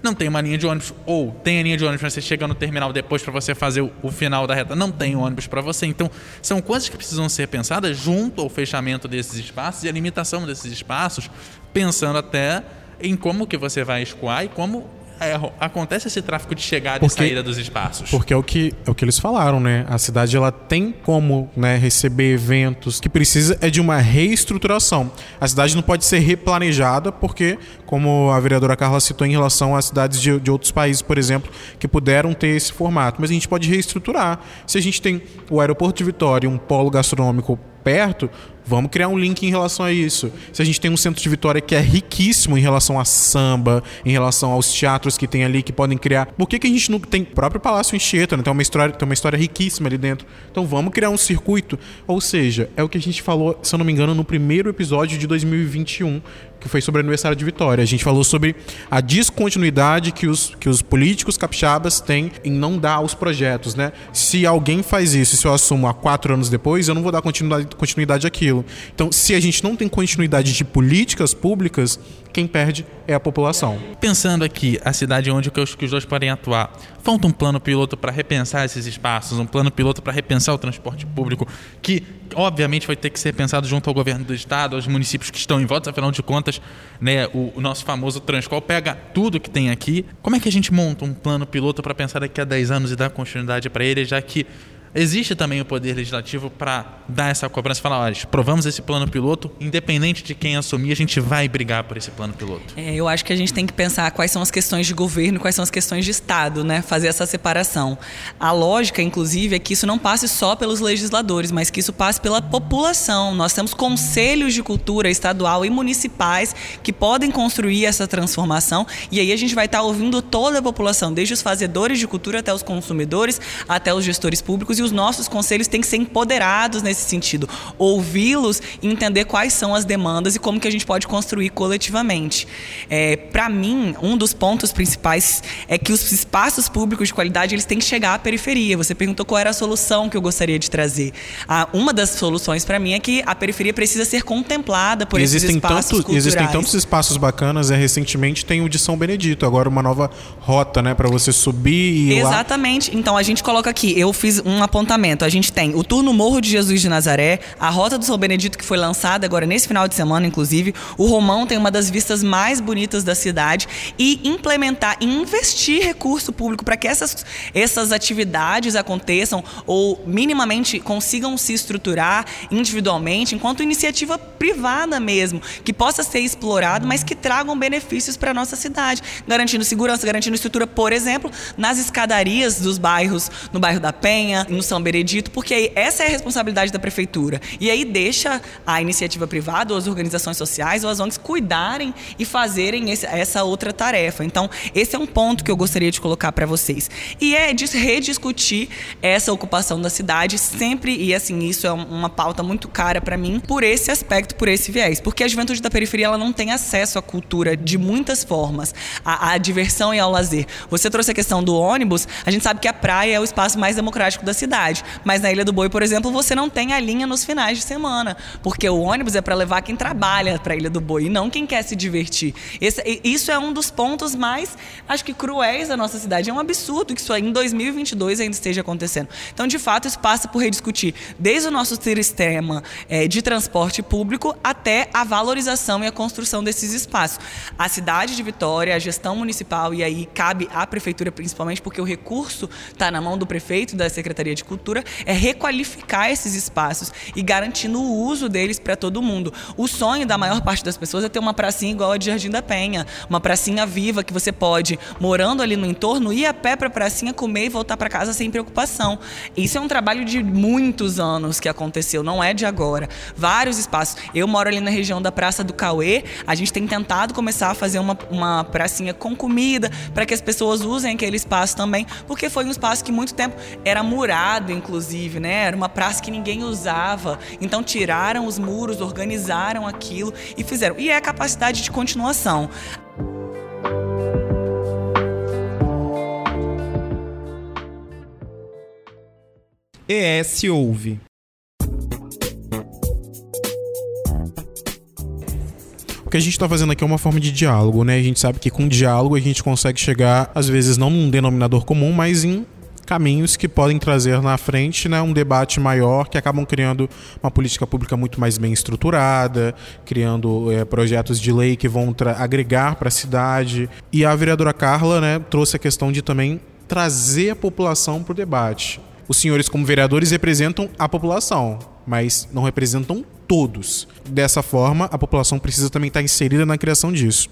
não tem uma linha de ônibus, ou tem a linha de ônibus, mas você chega no terminal depois para você fazer o, o, final da reta, não tem ônibus para você. Então, são coisas que precisam ser pensadas junto ao fechamento desses espaços e a limitação desses espaços, pensando até em como que você vai escoar e como é, acontece esse tráfego de chegada porque, e saída dos espaços? Porque é o que é o que eles falaram, né? A cidade ela tem como né, receber eventos. Que precisa é de uma reestruturação. A cidade não pode ser replanejada porque, como a vereadora Carla citou em relação às cidades de, de outros países, por exemplo, que puderam ter esse formato, mas a gente pode reestruturar. Se a gente tem o aeroporto de Vitória, um polo gastronômico perto, Vamos criar um link em relação a isso. Se a gente tem um centro de Vitória que é riquíssimo em relação a samba, em relação aos teatros que tem ali que podem criar, por que, que a gente não tem próprio Palácio Enxeta, né? tem uma história, tem uma história riquíssima ali dentro. Então vamos criar um circuito, ou seja, é o que a gente falou, se eu não me engano, no primeiro episódio de 2021, que foi sobre o aniversário de Vitória. A gente falou sobre a descontinuidade que os, que os políticos capixabas têm em não dar aos projetos, né? Se alguém faz isso, se eu assumo há quatro anos depois, eu não vou dar continuidade, continuidade àquilo. Então, se a gente não tem continuidade de políticas públicas, quem perde é a população. Pensando aqui, a cidade onde os, que os dois podem atuar, falta um plano piloto para repensar esses espaços, um plano piloto para repensar o transporte público, que obviamente vai ter que ser pensado junto ao governo do estado, aos municípios que estão em volta, afinal de contas, né, o, o nosso famoso Transcol pega tudo que tem aqui. Como é que a gente monta um plano piloto para pensar daqui a 10 anos e dar continuidade para ele, já que existe também o poder legislativo para dar essa cobrança e falar, olha, provamos esse plano piloto, independente de quem assumir, a gente vai brigar por esse plano piloto. É, eu acho que a gente tem que pensar quais são as questões de governo, quais são as questões de Estado, né? Fazer essa separação. A lógica, inclusive, é que isso não passe só pelos legisladores, mas que isso passe pela população. Nós temos conselhos de cultura estadual e municipais que podem construir essa transformação e aí a gente vai estar ouvindo toda a população, desde os fazedores de cultura até os consumidores, até os gestores públicos e os nossos conselhos têm que ser empoderados nesse sentido, ouvi-los e entender quais são as demandas e como que a gente pode construir coletivamente. É, Para mim, um dos pontos principais é que os espaços públicos de qualidade eles têm que chegar à periferia. Você perguntou qual era a solução que eu gostaria de trazer. Ah, uma das soluções para mim é que a periferia precisa ser contemplada por existem esses espaços tanto, culturais. Existem tantos espaços bacanas, é, recentemente tem o de São Benedito, agora uma nova rota, né, para você subir e ir lá. Exatamente. Então a gente coloca aqui, eu fiz um apontamento. A gente tem o Tour no Morro de Jesus de Nazaré, a Rota do São Benedito que foi lançada agora nesse final de semana, inclusive. O Romão tem uma das vistas mais bonitas da cidade e implementar investir recurso público para que essas, essas atividades aconteçam ou minimamente consigam se estruturar individualmente enquanto iniciativa privada mesmo, que possa ser explorado, mas que tragam benefícios para a nossa cidade, garantindo segurança, garantindo estrutura, por exemplo, nas escadarias dos bairros, no bairro da Penha, no São Benedito, porque aí essa é a responsabilidade da prefeitura. E aí deixa a iniciativa privada, ou as organizações sociais, ou as ONGs cuidarem e fazerem esse, essa outra tarefa. Então, esse é um ponto que eu gostaria de colocar para vocês. E é de rediscutir essa ocupação da cidade sempre, e assim, isso é uma pauta muito cara para mim, por esse aspecto, por esse viés. Porque a juventude da periferia ela não tem acesso à cultura de muitas formas, à, à diversão e ao lazer. Você trouxe a questão do ônibus, a gente sabe que a praia é o espaço mais democrático da cidade, mas na Ilha do Boi, por exemplo, você não tem a linha nos finais de semana, porque o ônibus é para levar quem trabalha para a Ilha do Boi e não quem quer se divertir. Esse, isso é um dos pontos mais, acho que cruéis da nossa cidade. É um absurdo que isso em 2022 ainda esteja acontecendo. Então, de fato, isso passa por rediscutir desde o nosso sistema é, de transporte público até a valorização e a construção desses espaços. A cidade de Vitória, a gestão municipal, e aí cabe à prefeitura principalmente, porque o recurso está na mão do prefeito da Secretaria de Cultura, é requalificar esses espaços e garantindo o uso deles para todo mundo. O sonho da maior parte das pessoas é ter uma pracinha igual a de Jardim da Penha, uma pracinha viva que você pode, morando ali no entorno, ir a pé para a pracinha, comer e voltar para casa sem preocupação. Isso é um trabalho de muitos anos que aconteceu, não é de agora. Vários espaços. Eu moro ali na região da Praça do Cauê, a gente tem tentado começar a fazer uma, uma pracinha com comida para que as pessoas usem aquele espaço também, porque foi um espaço que muito tempo era murado, inclusive, né? Era uma praça que ninguém usava. Então tiraram os muros, organizaram aquilo e fizeram. E é a capacidade de continuação. ES Ouve. O que a gente está fazendo aqui é uma forma de diálogo, né? A gente sabe que com diálogo a gente consegue chegar, às vezes, não num denominador comum, mas em caminhos que podem trazer na frente né, um debate maior que acabam criando uma política pública muito mais bem estruturada, criando é, projetos de lei que vão agregar para a cidade. E a vereadora Carla né, trouxe a questão de também trazer a população para o debate. Os senhores, como vereadores, representam a população, mas não representam todos. Dessa forma, a população precisa também estar inserida na criação disso.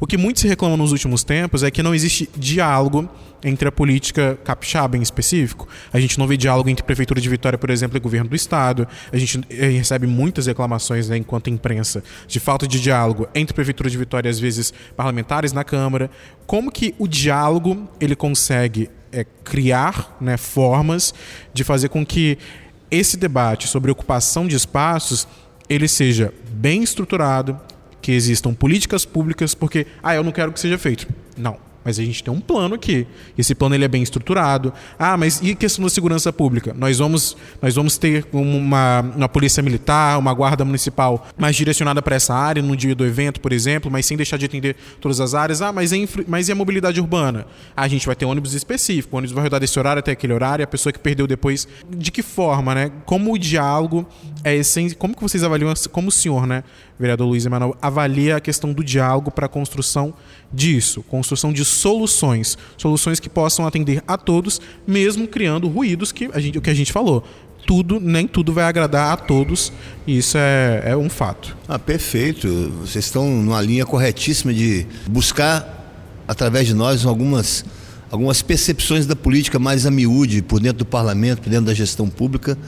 O que muito se reclama nos últimos tempos é que não existe diálogo entre a política capixaba em específico. A gente não vê diálogo entre Prefeitura de Vitória, por exemplo, e governo do Estado. A gente eh, recebe muitas reclamações, né, enquanto imprensa, de falta de diálogo entre Prefeitura de Vitória e, às vezes, parlamentares na Câmara. Como que o diálogo ele consegue é, criar né, formas de fazer com que esse debate sobre ocupação de espaços ele seja bem estruturado, que existam políticas públicas, porque, ah, eu não quero que seja feito. Não. Mas a gente tem um plano aqui. Esse plano ele é bem estruturado. Ah, mas e questão da segurança pública? Nós vamos, nós vamos ter uma, uma polícia militar, uma guarda municipal mais direcionada para essa área no dia do evento, por exemplo, mas sem deixar de atender todas as áreas. Ah, mas, é mas e a mobilidade urbana? Ah, a gente vai ter ônibus específico. O ônibus vai rodar desse horário até aquele horário. A pessoa que perdeu depois. De que forma, né? Como o diálogo é essência. Como que vocês avaliam, como o senhor, né? Vereador Luiz Emanuel, avalia a questão do diálogo para a construção disso, construção de soluções, soluções que possam atender a todos, mesmo criando ruídos que a gente, o que a gente falou. Tudo, nem tudo vai agradar a todos, e isso é, é um fato. Ah, perfeito. Vocês estão numa linha corretíssima de buscar, através de nós, algumas, algumas percepções da política mais a miúde, por dentro do parlamento, por dentro da gestão pública,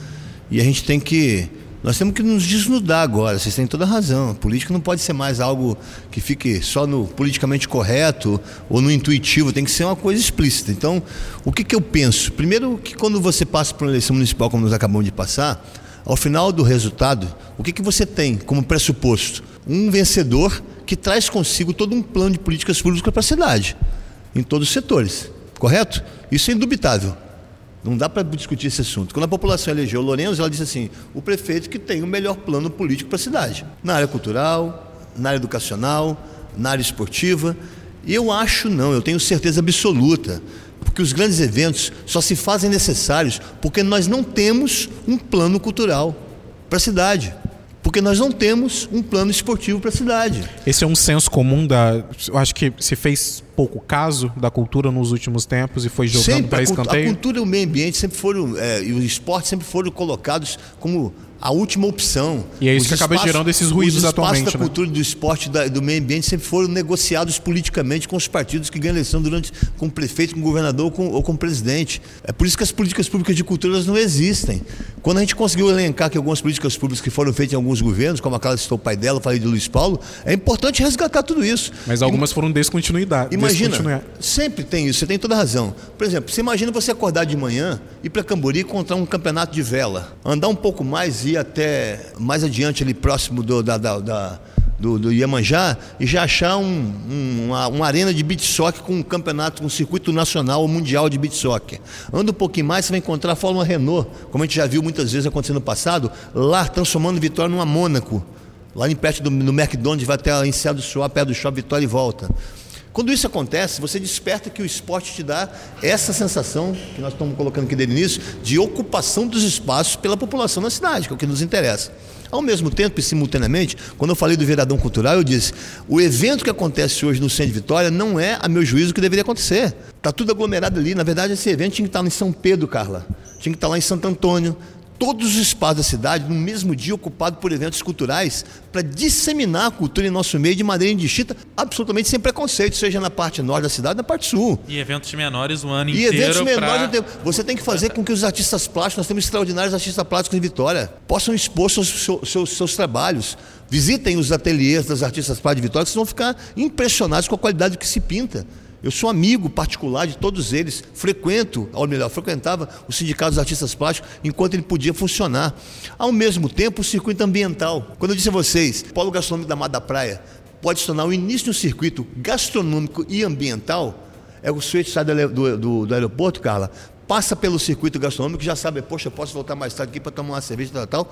e a gente tem que nós temos que nos desnudar agora, vocês têm toda a razão. A política não pode ser mais algo que fique só no politicamente correto ou no intuitivo, tem que ser uma coisa explícita. Então, o que, que eu penso? Primeiro, que quando você passa por uma eleição municipal, como nós acabamos de passar, ao final do resultado, o que, que você tem como pressuposto? Um vencedor que traz consigo todo um plano de políticas públicas para a cidade, em todos os setores, correto? Isso é indubitável. Não dá para discutir esse assunto. Quando a população elegeu o Lourenço, ela disse assim: o prefeito que tem o melhor plano político para a cidade, na área cultural, na área educacional, na área esportiva. E eu acho não, eu tenho certeza absoluta, porque os grandes eventos só se fazem necessários porque nós não temos um plano cultural para a cidade porque nós não temos um plano esportivo para a cidade. Esse é um senso comum da. Eu acho que se fez pouco caso da cultura nos últimos tempos e foi jogando para escanteio. A cultura e o meio ambiente sempre foram, é, e o esporte sempre foram colocados como a última opção. E é isso os que acaba gerando esses ruídos atualmente. Os da né? cultura, do esporte e do meio ambiente sempre foram negociados politicamente com os partidos que ganham eleição durante, com o prefeito, com o governador com, ou com o presidente. É por isso que as políticas públicas de cultura não existem. Quando a gente conseguiu elencar que algumas políticas públicas que foram feitas em alguns governos, como aquela que citou o pai dela, falei de Luiz Paulo, é importante resgatar tudo isso. Mas algumas foram descontinuidade. Imagina, sempre tem isso, você tem toda a razão. Por exemplo, você imagina você acordar de manhã, ir para Cambori encontrar um campeonato de vela, andar um pouco mais e até mais adiante, ali próximo do, da, da, da do, do Iemanjá e já achar um, um, uma, uma, arena de beach soccer com um campeonato, um circuito nacional ou mundial de beach soccer. Anda um pouquinho mais, você vai encontrar a Fórmula Renault, como a gente já viu muitas vezes acontecendo no passado, lá transformando Vitória numa Mônaco. Lá em perto do no McDonald's, vai até a Enseada do Suá, perto do Shopping Vitória e volta. Quando isso acontece, você desperta que o esporte te dá essa sensação, que nós estamos colocando aqui desde o início, de ocupação dos espaços pela população na cidade, que é o que nos interessa. Ao mesmo tempo e simultaneamente, quando eu falei do vereadão cultural, eu disse: o evento que acontece hoje no Centro de Vitória não é, a meu juízo, o que deveria acontecer. Está tudo aglomerado ali. Na verdade, esse evento tinha que estar em São Pedro, Carla. Tinha que estar lá em Santo Antônio, todos os espaços da cidade no mesmo dia ocupado por eventos culturais para disseminar a cultura em nosso meio de maneira indistinta, absolutamente sem preconceito, seja na parte norte da cidade, na parte sul. E eventos menores o ano e inteiro. E eventos menores pra... Você tem que fazer com que os artistas plásticos, nós temos extraordinários artistas plásticos em Vitória, possam expor seus, seus, seus, seus trabalhos. Visitem os ateliês das artistas plásticos de Vitória, que vocês vão ficar impressionados com a qualidade que se pinta. Eu sou amigo particular de todos eles, frequento, ou melhor, frequentava o Sindicato dos Artistas Plásticos enquanto ele podia funcionar. Ao mesmo tempo, o circuito ambiental. Quando eu disse a vocês, Polo Gastronômico da Mata da Praia pode se tornar o início de um circuito gastronômico e ambiental, é o sujeito sai do, do, do, aeroporto, Carla, passa pelo circuito gastronômico, já sabe, poxa, eu posso voltar mais tarde aqui para tomar uma cerveja e tal,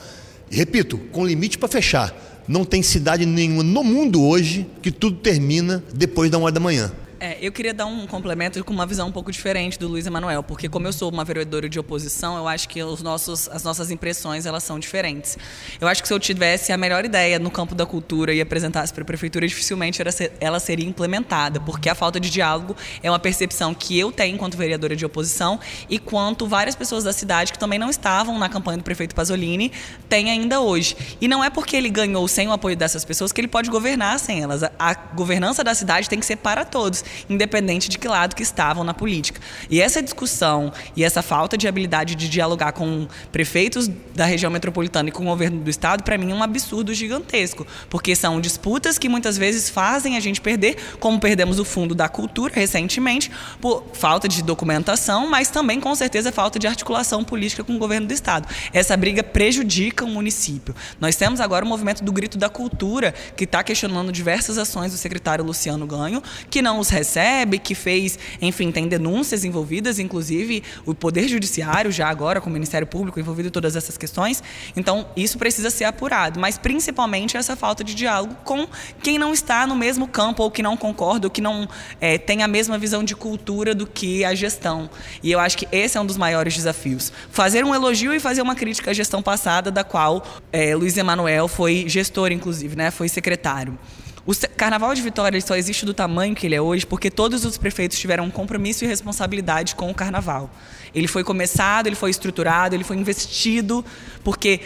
repito, com limite para fechar. Não tem cidade nenhuma no mundo hoje que tudo termina depois da uma da manhã. É, eu queria dar um complemento com uma visão um pouco diferente do Luiz Emanuel, porque como eu sou uma vereadora de oposição, eu acho que os nossos, as nossas impressões elas são diferentes. Eu acho que se eu tivesse a melhor ideia no campo da cultura e apresentasse para a prefeitura, dificilmente ela seria implementada, porque a falta de diálogo é uma percepção que eu tenho enquanto vereadora de oposição e quanto várias pessoas da cidade que também não estavam na campanha do prefeito Pasolini têm ainda hoje. E não é porque ele ganhou sem o apoio dessas pessoas que ele pode governar sem elas. A governança da cidade tem que ser para todos independente de que lado que estavam na política. E essa discussão e essa falta de habilidade de dialogar com prefeitos da região metropolitana e com o governo do estado, para mim é um absurdo gigantesco, porque são disputas que muitas vezes fazem a gente perder, como perdemos o fundo da cultura recentemente, por falta de documentação, mas também com certeza falta de articulação política com o governo do estado. Essa briga prejudica o município. Nós temos agora o movimento do grito da cultura, que está questionando diversas ações do secretário Luciano Ganho, que não os recebe, que fez, enfim, tem denúncias envolvidas, inclusive o Poder Judiciário já agora, com o Ministério Público envolvido em todas essas questões. Então, isso precisa ser apurado, mas principalmente essa falta de diálogo com quem não está no mesmo campo, ou que não concorda, ou que não é, tem a mesma visão de cultura do que a gestão. E eu acho que esse é um dos maiores desafios. Fazer um elogio e fazer uma crítica à gestão passada, da qual é, Luiz Emanuel foi gestor, inclusive, né? foi secretário. O Carnaval de Vitória só existe do tamanho que ele é hoje porque todos os prefeitos tiveram um compromisso e responsabilidade com o Carnaval. Ele foi começado, ele foi estruturado, ele foi investido, porque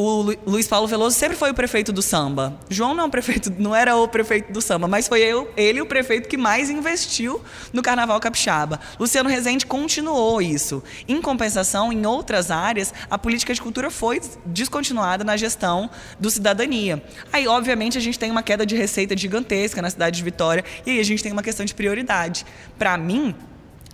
o Luiz Paulo Veloso sempre foi o prefeito do samba. João não, é prefeito, não era o prefeito do samba, mas foi eu, ele o prefeito que mais investiu no Carnaval Capixaba. Luciano Rezende continuou isso. Em compensação, em outras áreas, a política de cultura foi descontinuada na gestão do Cidadania. Aí, obviamente, a gente tem uma queda de receita gigantesca na cidade de Vitória e aí a gente tem uma questão de prioridade. Para mim,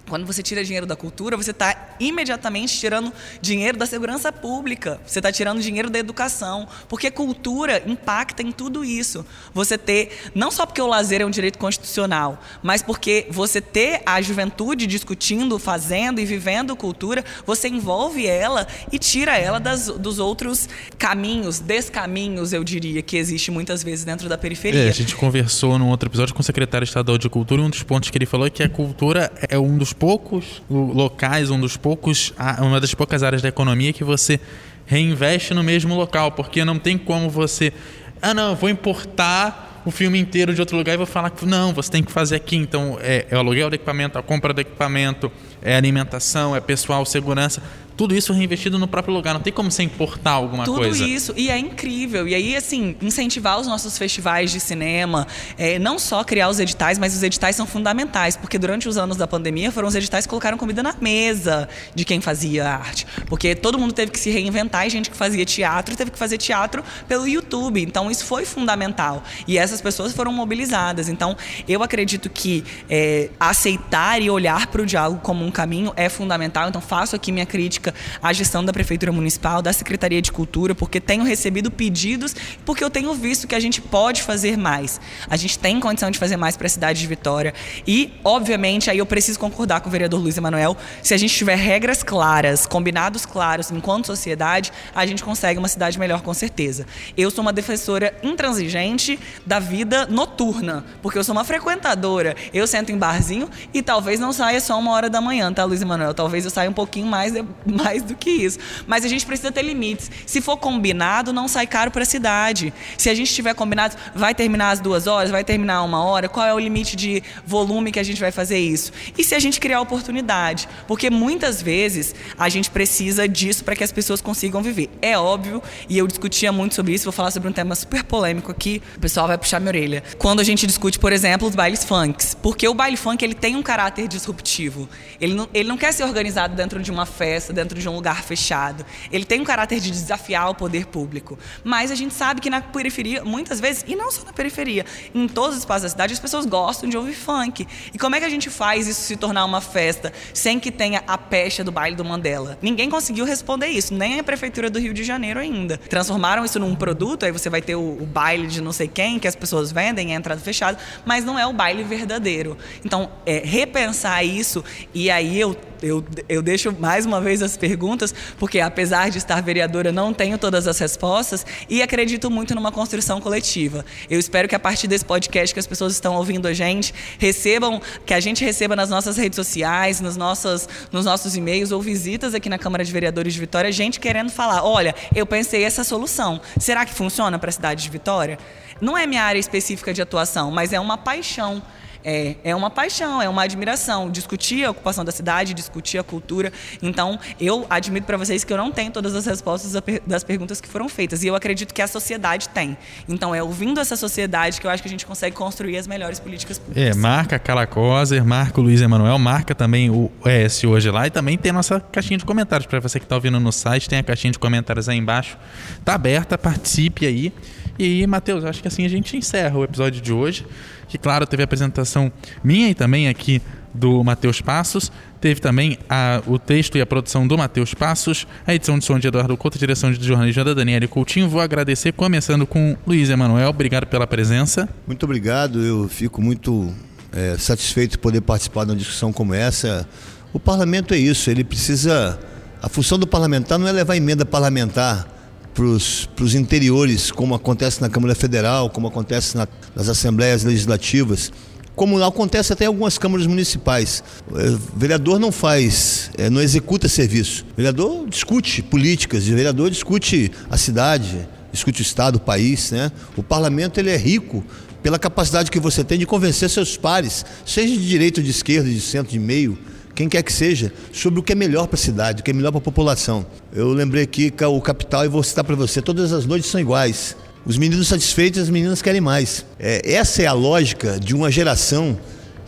quando você tira dinheiro da cultura, você está imediatamente tirando dinheiro da segurança pública, você está tirando dinheiro da educação, porque cultura impacta em tudo isso. Você ter, não só porque o lazer é um direito constitucional, mas porque você ter a juventude discutindo, fazendo e vivendo cultura, você envolve ela e tira ela das, dos outros caminhos, descaminhos, eu diria, que existe muitas vezes dentro da periferia. É, a gente conversou num outro episódio com o secretário estadual de cultura e um dos pontos que ele falou é que a cultura é um dos poucos locais, um dos poucos, uma das poucas áreas da economia que você reinveste no mesmo local, porque não tem como você, ah não, vou importar o filme inteiro de outro lugar e vou falar que não, você tem que fazer aqui. Então é, é o aluguel do equipamento, a compra do equipamento, é alimentação, é pessoal, segurança tudo isso reinvestido no próprio lugar. Não tem como você importar alguma tudo coisa. Tudo isso. E é incrível. E aí, assim, incentivar os nossos festivais de cinema, é, não só criar os editais, mas os editais são fundamentais, porque durante os anos da pandemia foram os editais que colocaram comida na mesa de quem fazia arte. Porque todo mundo teve que se reinventar e gente que fazia teatro teve que fazer teatro pelo YouTube. Então, isso foi fundamental. E essas pessoas foram mobilizadas. Então, eu acredito que é, aceitar e olhar para o diálogo como um caminho é fundamental. Então, faço aqui minha crítica a gestão da Prefeitura Municipal, da Secretaria de Cultura, porque tenho recebido pedidos, porque eu tenho visto que a gente pode fazer mais. A gente tem condição de fazer mais para a cidade de Vitória. E, obviamente, aí eu preciso concordar com o vereador Luiz Emanuel, se a gente tiver regras claras, combinados claros enquanto sociedade, a gente consegue uma cidade melhor com certeza. Eu sou uma defensora intransigente da vida noturna, porque eu sou uma frequentadora. Eu sento em barzinho e talvez não saia só uma hora da manhã, tá, Luiz Emanuel? Talvez eu saia um pouquinho mais, mais do que isso. Mas a gente precisa ter limites. Se for combinado, não sai caro para a cidade. Se a gente tiver combinado, vai terminar às duas horas, vai terminar uma hora, qual é o limite de volume que a gente vai fazer isso? E se a gente criar oportunidade? Porque muitas vezes a gente precisa disso para que as pessoas consigam viver. É óbvio, e eu discutia muito sobre isso, vou falar sobre um tema super polêmico aqui, o pessoal vai puxar minha orelha. Quando a gente discute, por exemplo, os bailes funks, porque o baile funk ele tem um caráter disruptivo. Ele não, ele não quer ser organizado dentro de uma festa, dentro de um lugar fechado. Ele tem um caráter de desafiar o poder público. Mas a gente sabe que na periferia, muitas vezes, e não só na periferia, em todos os espaços da cidade, as pessoas gostam de ouvir funk. E como é que a gente faz isso se tornar uma festa sem que tenha a pecha do baile do Mandela? Ninguém conseguiu responder isso, nem a prefeitura do Rio de Janeiro ainda. Transformaram isso num produto, aí você vai ter o, o baile de não sei quem, que as pessoas vendem, é entrada fechada, mas não é o baile verdadeiro. Então, é, repensar isso, e aí eu eu, eu deixo mais uma vez as perguntas, porque apesar de estar vereadora, não tenho todas as respostas e acredito muito numa construção coletiva. Eu espero que a partir desse podcast que as pessoas estão ouvindo a gente, recebam, que a gente receba nas nossas redes sociais, nos nossos, nos nossos e-mails ou visitas aqui na Câmara de Vereadores de Vitória, gente querendo falar: olha, eu pensei essa solução. Será que funciona para a cidade de Vitória? Não é minha área específica de atuação, mas é uma paixão é, é uma paixão, é uma admiração. Discutir a ocupação da cidade, discutir a cultura. Então, eu admito para vocês que eu não tenho todas as respostas das perguntas que foram feitas. E eu acredito que a sociedade tem. Então, é ouvindo essa sociedade que eu acho que a gente consegue construir as melhores políticas públicas. É, marca Cala Coser, marca o Luiz Emanuel, marca também o ES hoje lá e também tem a nossa caixinha de comentários. Para você que está ouvindo no site, tem a caixinha de comentários aí embaixo. Tá aberta, participe aí. E, Matheus, acho que assim a gente encerra o episódio de hoje. Que, claro, teve a apresentação minha e também aqui do Matheus Passos. Teve também a, o texto e a produção do Matheus Passos, a edição de som de Eduardo Couto, a direção de jornalismo da Daniela Coutinho. Vou agradecer, começando com Luiz Emanuel. Obrigado pela presença. Muito obrigado. Eu fico muito é, satisfeito de poder participar de uma discussão como essa. O parlamento é isso, ele precisa. A função do parlamentar não é levar emenda parlamentar para os interiores, como acontece na Câmara Federal, como acontece na, nas assembleias legislativas, como acontece até em algumas câmaras municipais. O é, vereador não faz, é, não executa serviço. O vereador discute políticas, o vereador discute a cidade, discute o Estado, o país. Né? O parlamento ele é rico pela capacidade que você tem de convencer seus pares, seja de direita de esquerda, de centro, de meio, quem quer que seja, sobre o que é melhor para a cidade, o que é melhor para a população. Eu lembrei aqui que o capital, e vou citar para você, todas as noites são iguais. Os meninos satisfeitos, as meninas querem mais. É, essa é a lógica de uma geração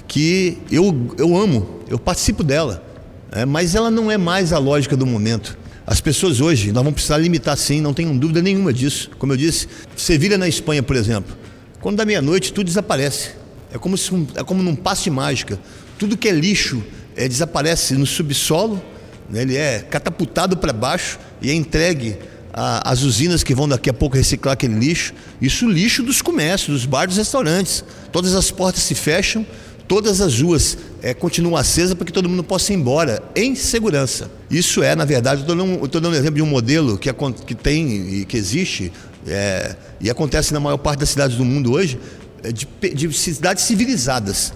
que eu, eu amo, eu participo dela, é, mas ela não é mais a lógica do momento. As pessoas hoje, nós vamos precisar limitar sim, não tenho dúvida nenhuma disso. Como eu disse, Sevilha na Espanha, por exemplo, quando dá meia-noite tudo desaparece. É como, se, é como num passe mágica. Tudo que é lixo é, desaparece no subsolo, né? ele é catapultado para baixo e é entregue às usinas que vão daqui a pouco reciclar aquele lixo. Isso lixo dos comércios, dos bares, dos restaurantes. Todas as portas se fecham, todas as ruas é, continuam acesas para que todo mundo possa ir embora em segurança. Isso é, na verdade, estou dando um exemplo de um modelo que, que tem e que existe é, e acontece na maior parte das cidades do mundo hoje, é de, de cidades civilizadas.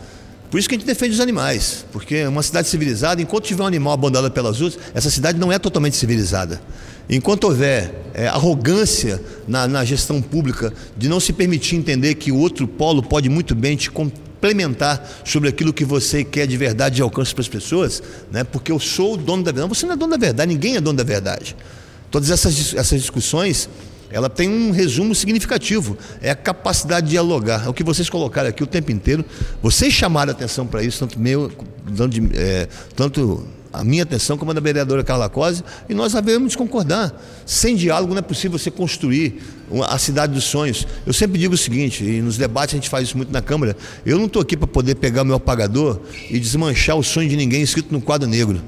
Por isso que a gente defende os animais, porque uma cidade civilizada, enquanto tiver um animal abandonado pelas ruas, essa cidade não é totalmente civilizada. Enquanto houver é, arrogância na, na, gestão pública de não se permitir entender que o outro polo pode muito bem te complementar sobre aquilo que você quer de verdade e alcance para as pessoas, né? porque eu sou o dono da verdade. Você não é dono da verdade, ninguém é dono da verdade. Todas essas, essas discussões ela tem um resumo significativo. É a capacidade de dialogar. É o que vocês colocaram aqui o tempo inteiro. Vocês chamaram atenção para isso, tanto, meu, tanto, é, tanto a minha atenção como a da vereadora Carla Cosi, e nós havemos de concordar. Sem diálogo não é possível você construir a cidade dos sonhos. Eu sempre digo o seguinte, e nos debates a gente faz isso muito na Câmara, eu não estou aqui para poder pegar meu apagador e desmanchar o sonho de ninguém escrito no quadro negro.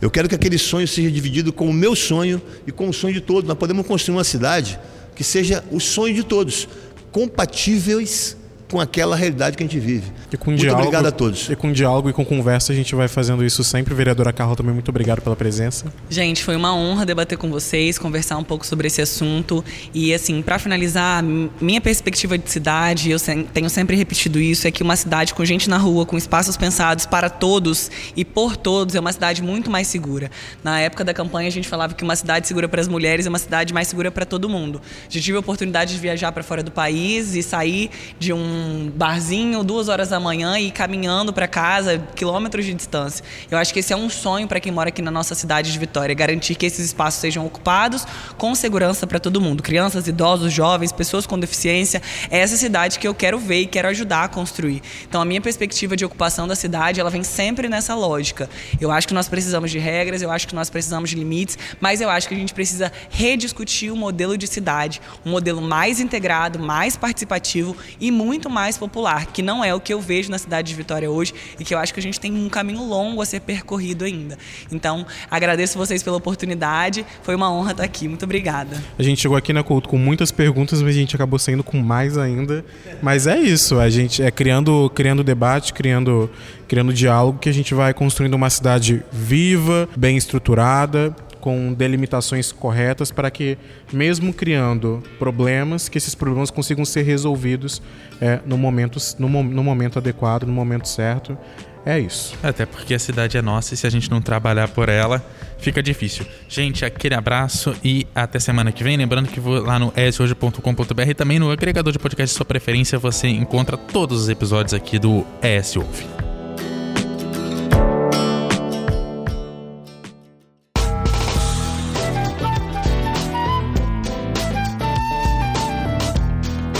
Eu quero que aquele sonho seja dividido com o meu sonho e com o sonho de todos. Nós podemos construir uma cidade que seja o sonho de todos, compatíveis com aquela realidade que a gente vive. E com muito diálogo, obrigado a todos. E com diálogo e com conversa a gente vai fazendo isso sempre. Vereadora Carla, também muito obrigado pela presença. Gente, foi uma honra debater com vocês, conversar um pouco sobre esse assunto. E assim, para finalizar, minha perspectiva de cidade, eu tenho sempre repetido isso, é que uma cidade com gente na rua, com espaços pensados para todos e por todos, é uma cidade muito mais segura. Na época da campanha a gente falava que uma cidade segura para as mulheres é uma cidade mais segura para todo mundo. Já tive a oportunidade de viajar para fora do país e sair de um barzinho duas horas da manhã e caminhando para casa, quilômetros de distância. Eu acho que esse é um sonho para quem mora aqui na nossa cidade de Vitória, garantir que esses espaços sejam ocupados com segurança para todo mundo, crianças, idosos, jovens, pessoas com deficiência. É essa cidade que eu quero ver e quero ajudar a construir. Então a minha perspectiva de ocupação da cidade, ela vem sempre nessa lógica. Eu acho que nós precisamos de regras, eu acho que nós precisamos de limites, mas eu acho que a gente precisa rediscutir o modelo de cidade, um modelo mais integrado, mais participativo e muito muito mais popular, que não é o que eu vejo na cidade de Vitória hoje e que eu acho que a gente tem um caminho longo a ser percorrido ainda. Então, agradeço vocês pela oportunidade, foi uma honra estar aqui. Muito obrigada. A gente chegou aqui na Couto com muitas perguntas, mas a gente acabou saindo com mais ainda. Mas é isso, a gente é criando, criando debate, criando, criando diálogo que a gente vai construindo uma cidade viva, bem estruturada, com delimitações corretas para que, mesmo criando problemas, que esses problemas consigam ser resolvidos é, no, momento, no, no momento adequado, no momento certo. É isso. Até porque a cidade é nossa e se a gente não trabalhar por ela, fica difícil. Gente, aquele abraço e até semana que vem. Lembrando que lá no eshoje.com.br e também no agregador de podcast de sua preferência você encontra todos os episódios aqui do ES Ouve.